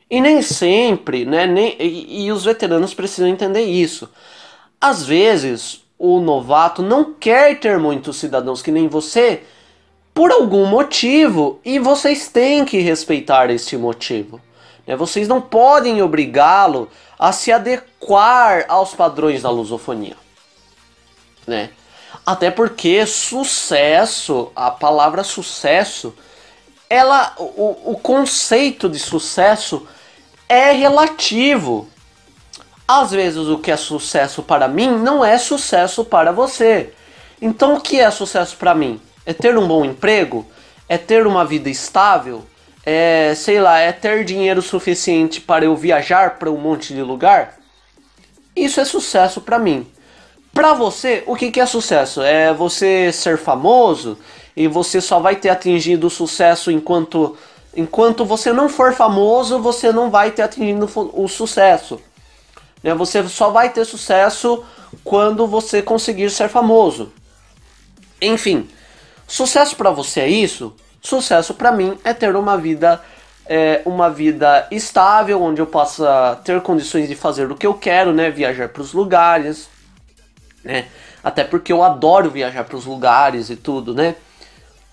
E nem sempre, né? Nem, e, e os veteranos precisam entender isso. Às vezes, o novato não quer ter muitos cidadãos que nem você por algum motivo e vocês têm que respeitar esse motivo. Né? Vocês não podem obrigá-lo a se adequar aos padrões da lusofonia. Né? Até porque sucesso, a palavra sucesso, ela, o, o conceito de sucesso é relativo. Às vezes o que é sucesso para mim não é sucesso para você. Então o que é sucesso para mim? É ter um bom emprego? É ter uma vida estável? é, sei lá, é ter dinheiro suficiente para eu viajar para um monte de lugar, isso é sucesso para mim. Para você, o que, que é sucesso? É você ser famoso e você só vai ter atingido o sucesso enquanto enquanto você não for famoso, você não vai ter atingido o sucesso. Né? Você só vai ter sucesso quando você conseguir ser famoso. Enfim, sucesso para você é isso? Sucesso para mim é ter uma vida é, uma vida estável, onde eu possa ter condições de fazer o que eu quero, né? Viajar para os lugares, né? Até porque eu adoro viajar para os lugares e tudo, né?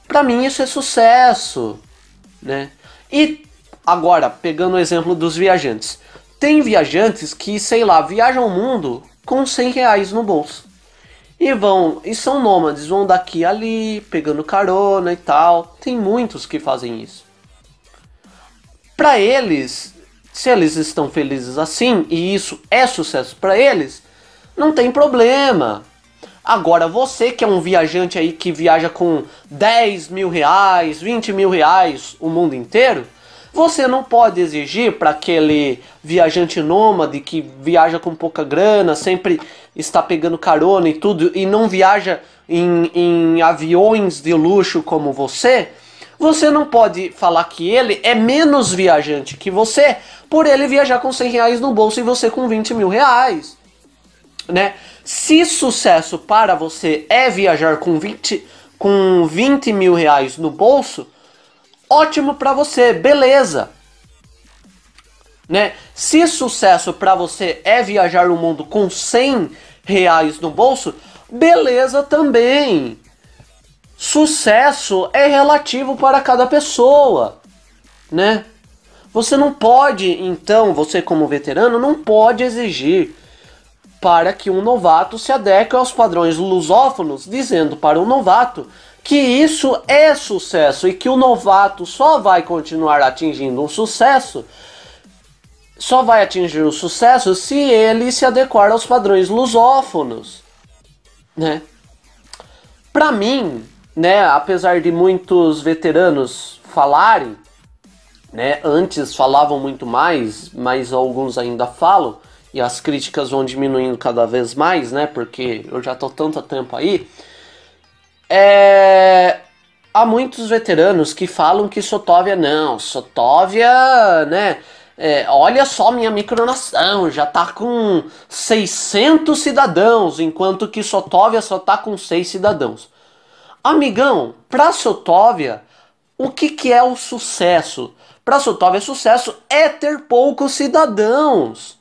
Para mim isso é sucesso, né? E agora, pegando o exemplo dos viajantes. Tem viajantes que, sei lá, viajam o mundo com 100 reais no bolso. E vão, e são nômades, vão daqui ali, pegando carona e tal. Tem muitos que fazem isso. Para eles, se eles estão felizes assim e isso é sucesso para eles, não tem problema. Agora, você que é um viajante aí que viaja com 10 mil reais, 20 mil reais o mundo inteiro, Você não pode exigir para aquele viajante nômade que viaja com pouca grana, sempre está pegando carona e tudo, e não viaja em, em aviões de luxo como você, você não pode falar que ele é menos viajante que você por ele viajar com 100 reais no bolso e você com 20 mil reais. Né? Se sucesso para você é viajar com 20, com 20 mil reais no bolso, ótimo para você, beleza. Né? Se sucesso para você é viajar o mundo com 100 reais no bolso, beleza também. Sucesso é relativo para cada pessoa, né? Você não pode, então, você como veterano, não pode exigir para que um novato se adeque aos padrões lusófonos, dizendo para o novato que isso é sucesso e que o novato só vai continuar atingindo um sucesso, só vai atingir o sucesso se ele se adequar aos padrões lusófonos, né? Para mim, né, apesar de muitos veteranos falarem, né, antes falavam muito mais, mas alguns ainda falam e as críticas vão diminuindo cada vez mais, né? Porque eu já tô tanto tempo aí. É... Há muitos veteranos que falam que Sotóvia não, Sotóvia, né? É, olha só minha micronação, já tá com 600 cidadãos, enquanto que Sotóvia só tá com 6 cidadãos. Amigão, pra Sotóvia, o que, que é o sucesso? Pra Sotóvia, sucesso é ter poucos cidadãos.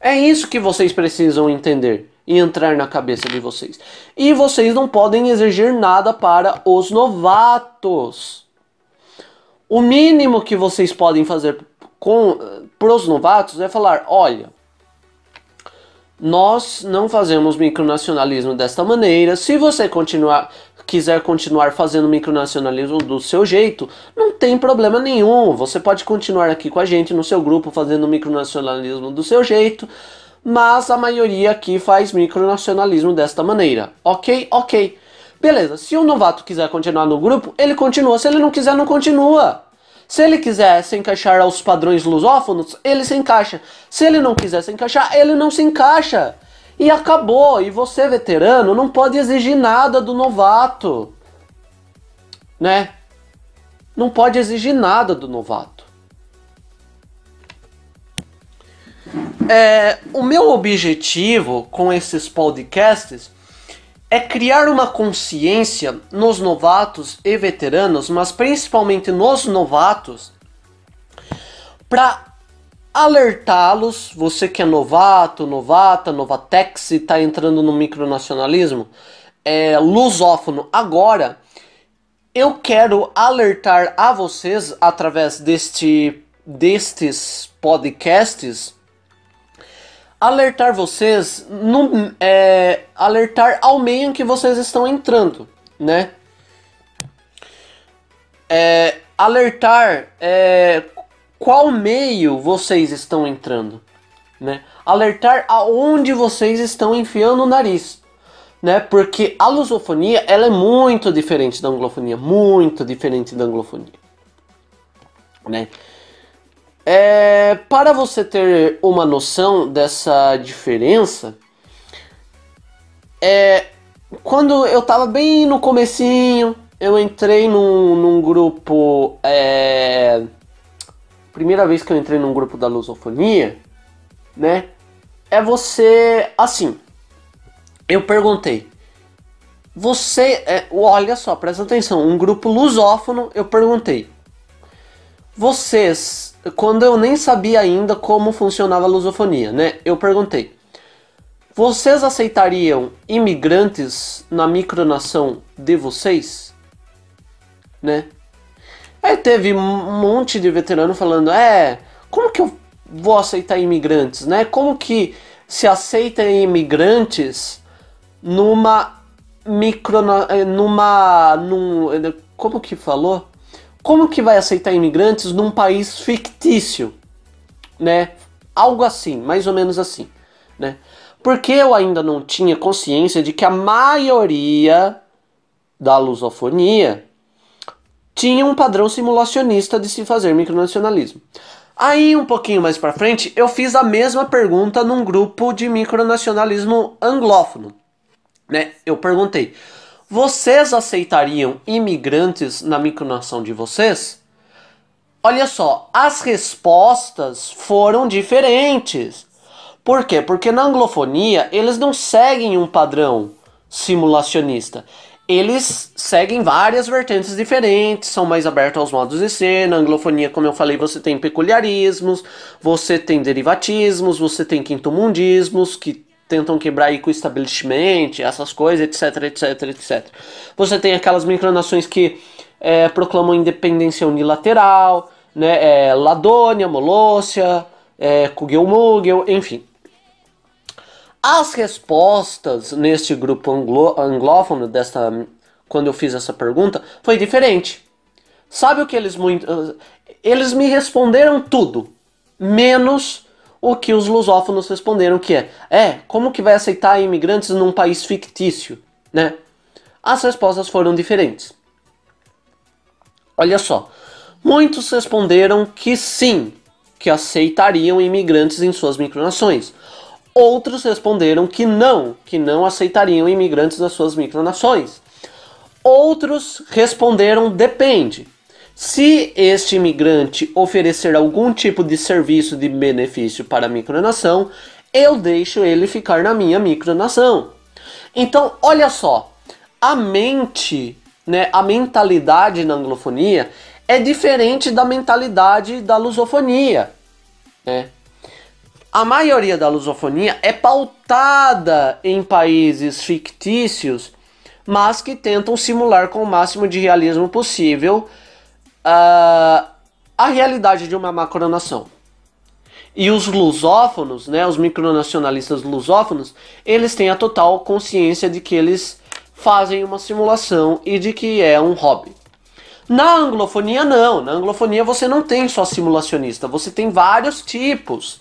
É isso que vocês precisam entender e entrar na cabeça de vocês. E vocês não podem exigir nada para os novatos. O mínimo que vocês podem fazer com para os novatos é falar: olha, nós não fazemos micronacionalismo desta maneira. Se você continuar quiser continuar fazendo micronacionalismo do seu jeito, não tem problema nenhum. Você pode continuar aqui com a gente no seu grupo fazendo micronacionalismo do seu jeito mas a maioria aqui faz micronacionalismo desta maneira. Ok? Ok. Beleza, se o novato quiser continuar no grupo, ele continua. Se ele não quiser, não continua. Se ele quiser se encaixar aos padrões lusófonos, ele se encaixa. Se ele não quiser se encaixar, ele não se encaixa. E acabou. E você, veterano, não pode exigir nada do novato. Né? Não pode exigir nada do novato. É, o meu objetivo com esses podcasts é criar uma consciência nos novatos e veteranos, mas principalmente nos novatos, para alertá-los, você que é novato, novata, novatex e está entrando no micronacionalismo, é, lusófono agora, eu quero alertar a vocês através deste, destes podcasts alertar vocês, no, é, alertar ao meio em que vocês estão entrando, né? É, alertar é, qual meio vocês estão entrando, né? Alertar aonde vocês estão enfiando o nariz, né? Porque a lusofonia ela é muito diferente da anglofonia, muito diferente da anglofonia, né? É, para você ter uma noção dessa diferença, é, quando eu tava bem no comecinho, eu entrei num, num grupo. É, primeira vez que eu entrei num grupo da lusofonia, né? É você. Assim, eu perguntei. Você. É, olha só, presta atenção. Um grupo lusófono, eu perguntei. Vocês quando eu nem sabia ainda como funcionava a lusofonia, né? Eu perguntei: vocês aceitariam imigrantes na micronação de vocês? Né? Aí teve um monte de veterano falando: é, como que eu vou aceitar imigrantes, né? Como que se aceita imigrantes numa micro numa num, como que falou? Como que vai aceitar imigrantes num país fictício, né? Algo assim, mais ou menos assim, né? Porque eu ainda não tinha consciência de que a maioria da lusofonia tinha um padrão simulacionista de se fazer micronacionalismo. Aí, um pouquinho mais para frente, eu fiz a mesma pergunta num grupo de micronacionalismo anglófono. Né? Eu perguntei: vocês aceitariam imigrantes na micronação de vocês? Olha só, as respostas foram diferentes. Por quê? Porque na anglofonia eles não seguem um padrão simulacionista eles seguem várias vertentes diferentes, são mais abertos aos modos de ser. Na anglofonia, como eu falei, você tem peculiarismos, você tem derivatismos, você tem quintomundismos, que tentam quebrar aí com o establishment, essas coisas, etc, etc, etc. Você tem aquelas micronações que é, proclamam independência unilateral, né, é, Ladônia, Molossia, é, Kugelmugel, enfim. As respostas neste grupo anglo anglófono, desta, quando eu fiz essa pergunta, foi diferente. Sabe o que eles muito. Eles me responderam tudo, menos o que os lusófonos responderam, que é: é, como que vai aceitar imigrantes num país fictício, né? As respostas foram diferentes. Olha só, muitos responderam que sim, que aceitariam imigrantes em suas micronações. Outros responderam que não, que não aceitariam imigrantes nas suas micronações. Outros responderam depende. Se este imigrante oferecer algum tipo de serviço de benefício para a micronação, eu deixo ele ficar na minha micronação. Então, olha só, a mente, né, a mentalidade na anglofonia é diferente da mentalidade da lusofonia, né? A maioria da lusofonia é pautada em países fictícios, mas que tentam simular com o máximo de realismo possível uh, a realidade de uma macronação. E os lusófonos, né, os micronacionalistas lusófonos, eles têm a total consciência de que eles fazem uma simulação e de que é um hobby. Na anglofonia não, na anglofonia você não tem só simulacionista, você tem vários tipos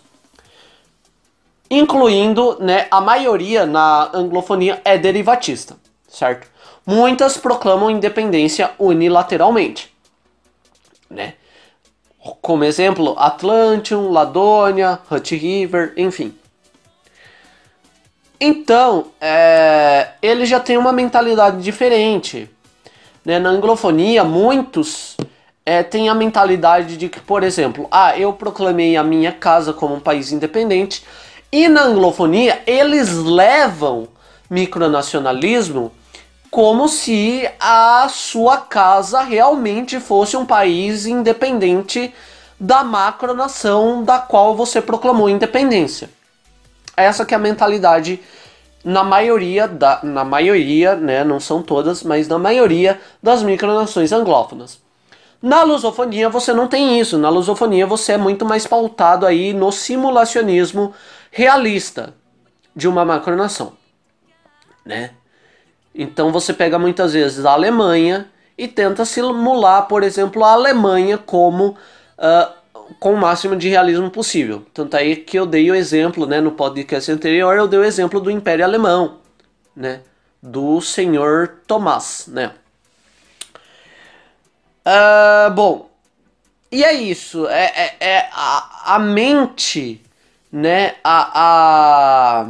incluindo, né, a maioria na anglofonia é derivatista, certo? Muitas proclamam independência unilateralmente, né? Como exemplo, Atlantium, Ladonia, Hutt River, enfim. Então, é, ele já tem uma mentalidade diferente. Né? Na anglofonia, muitos é, têm a mentalidade de que, por exemplo, ah, eu proclamei a minha casa como um país independente, e na anglofonia, eles levam micronacionalismo como se a sua casa realmente fosse um país independente da macronação da qual você proclamou independência. Essa que é a mentalidade na maioria da na maioria, né, não são todas, mas na maioria das micronações anglófonas. Na lusofonia você não tem isso. Na lusofonia você é muito mais pautado aí no simulacionismo realista de uma macronação, né? Então você pega muitas vezes a Alemanha e tenta simular, por exemplo, a Alemanha como uh, com o máximo de realismo possível. Tanto aí que eu dei o exemplo, né, no podcast anterior, eu dei o exemplo do Império Alemão, né, do senhor Tomás, né. Uh, bom, e é isso, é, é, é a, a mente né, a, a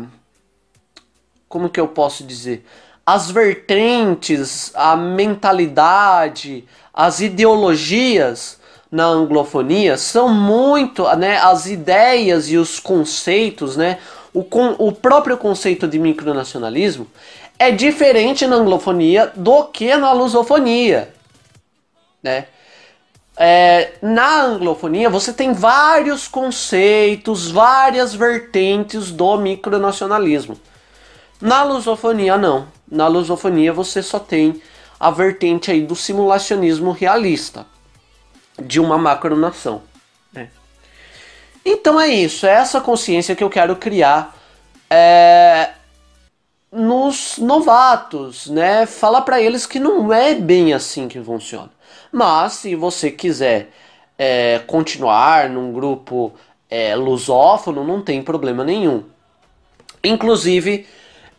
como que eu posso dizer? As vertentes, a mentalidade, as ideologias na anglofonia são muito, né, as ideias e os conceitos, né, o, o próprio conceito de micronacionalismo é diferente na anglofonia do que na lusofonia, né? é, na anglofonia você tem vários conceitos, várias vertentes do micronacionalismo. Na lusofonia não. Na lusofonia você só tem a vertente aí do simulacionismo realista de uma macronação. Né? Então é isso, é essa consciência que eu quero criar é, nos novatos, né? Falar para eles que não é bem assim que funciona. Mas se você quiser é, continuar num grupo é, lusófono, não tem problema nenhum. Inclusive,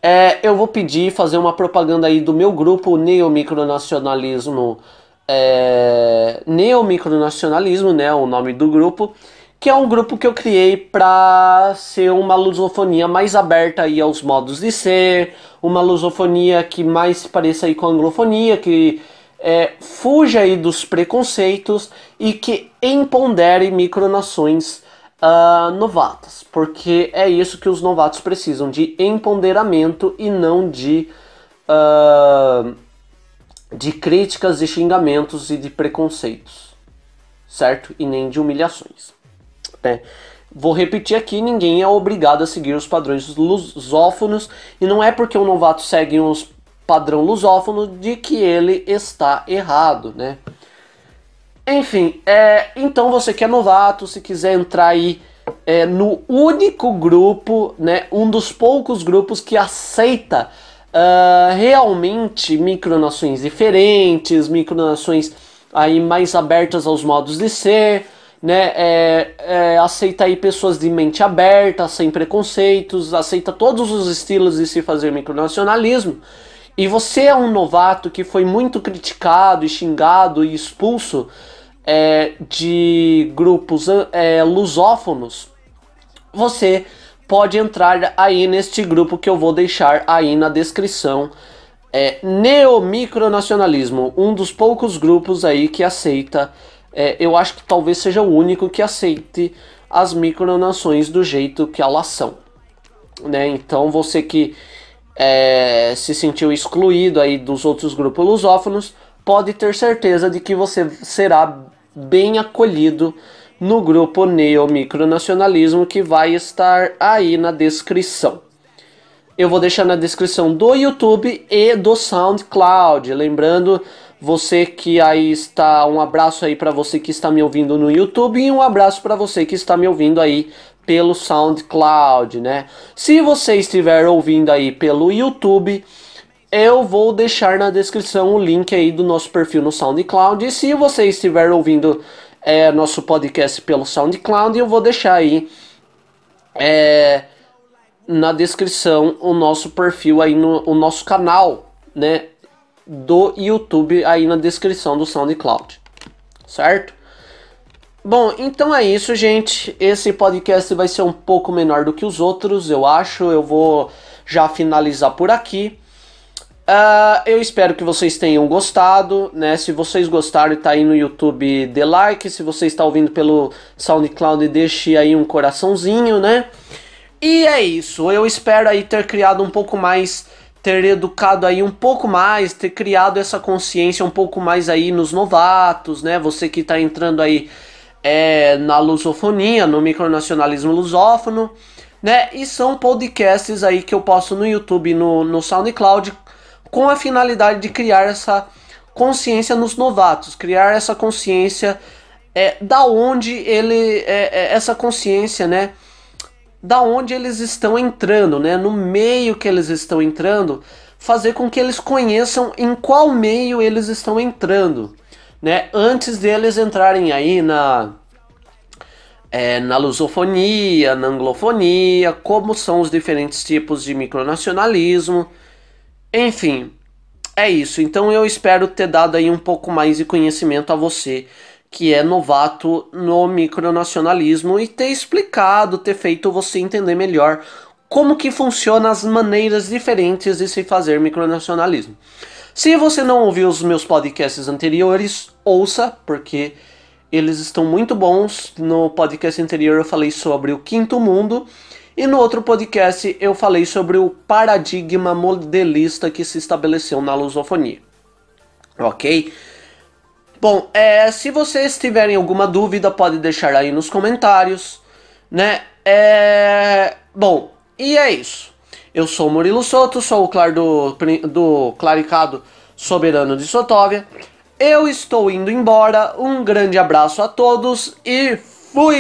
é, eu vou pedir fazer uma propaganda aí do meu grupo Neomicronacionalismo é, Neomicronacionalismo, né, o nome do grupo, que é um grupo que eu criei para ser uma lusofonia mais aberta aí aos modos de ser, uma lusofonia que mais se pareça aí com a anglofonia, que é, fuja aí dos preconceitos e que empodere micronações uh, novatas, porque é isso que os novatos precisam, de empoderamento e não de, uh, de críticas e xingamentos e de preconceitos, certo? E nem de humilhações. Né? Vou repetir aqui, ninguém é obrigado a seguir os padrões lusófonos e não é porque um novato segue os padrão lusófono de que ele está errado, né? Enfim, é, então você que é novato, se quiser entrar aí é, no único grupo, né, um dos poucos grupos que aceita uh, realmente micronações diferentes, micronações aí mais abertas aos modos de ser, né, é, é, aceita aí pessoas de mente aberta, sem preconceitos, aceita todos os estilos de se fazer micronacionalismo, e você é um novato que foi muito criticado e xingado e expulso é, de grupos é, lusófonos, você pode entrar aí neste grupo que eu vou deixar aí na descrição. É Neomicronacionalismo, um dos poucos grupos aí que aceita é, eu acho que talvez seja o único que aceite as micronações do jeito que elas são. Né? Então você que é, se sentiu excluído aí dos outros grupos lusófonos, pode ter certeza de que você será bem acolhido no grupo Neomicronacionalismo que vai estar aí na descrição. Eu vou deixar na descrição do YouTube e do SoundCloud. Lembrando, você que aí está, um abraço aí para você que está me ouvindo no YouTube e um abraço para você que está me ouvindo aí pelo SoundCloud, né? Se você estiver ouvindo aí pelo YouTube, eu vou deixar na descrição o link aí do nosso perfil no SoundCloud. E se você estiver ouvindo é, nosso podcast pelo SoundCloud, eu vou deixar aí é, na descrição o nosso perfil aí no o nosso canal, né? do YouTube aí na descrição do SoundCloud, certo? Bom, então é isso, gente. Esse podcast vai ser um pouco menor do que os outros, eu acho. Eu vou já finalizar por aqui. Uh, eu espero que vocês tenham gostado, né? Se vocês gostaram tá aí no YouTube, dê like. Se você está ouvindo pelo SoundCloud, deixe aí um coraçãozinho, né? E é isso. Eu espero aí ter criado um pouco mais ter educado aí um pouco mais, ter criado essa consciência um pouco mais aí nos novatos, né? Você que está entrando aí é, na lusofonia, no micronacionalismo lusófono, né? E são podcasts aí que eu posto no YouTube, no, no SoundCloud, com a finalidade de criar essa consciência nos novatos, criar essa consciência é, da onde ele, é, é essa consciência, né? da onde eles estão entrando, né? No meio que eles estão entrando, fazer com que eles conheçam em qual meio eles estão entrando, né? Antes deles entrarem aí na é, na lusofonia, na anglofonia, como são os diferentes tipos de micronacionalismo, enfim, é isso. Então eu espero ter dado aí um pouco mais de conhecimento a você que é novato no micronacionalismo e ter explicado, ter feito você entender melhor como que funcionam as maneiras diferentes de se fazer micronacionalismo. Se você não ouviu os meus podcasts anteriores, ouça, porque eles estão muito bons. No podcast anterior eu falei sobre o quinto mundo e no outro podcast eu falei sobre o paradigma modelista que se estabeleceu na lusofonia. Ok? Bom, é, se vocês tiverem alguma dúvida, pode deixar aí nos comentários, né? É, bom, e é isso. Eu sou Murilo Soto, sou o Clar do, do Claricado Soberano de Sotóvia. Eu estou indo embora. Um grande abraço a todos e fui!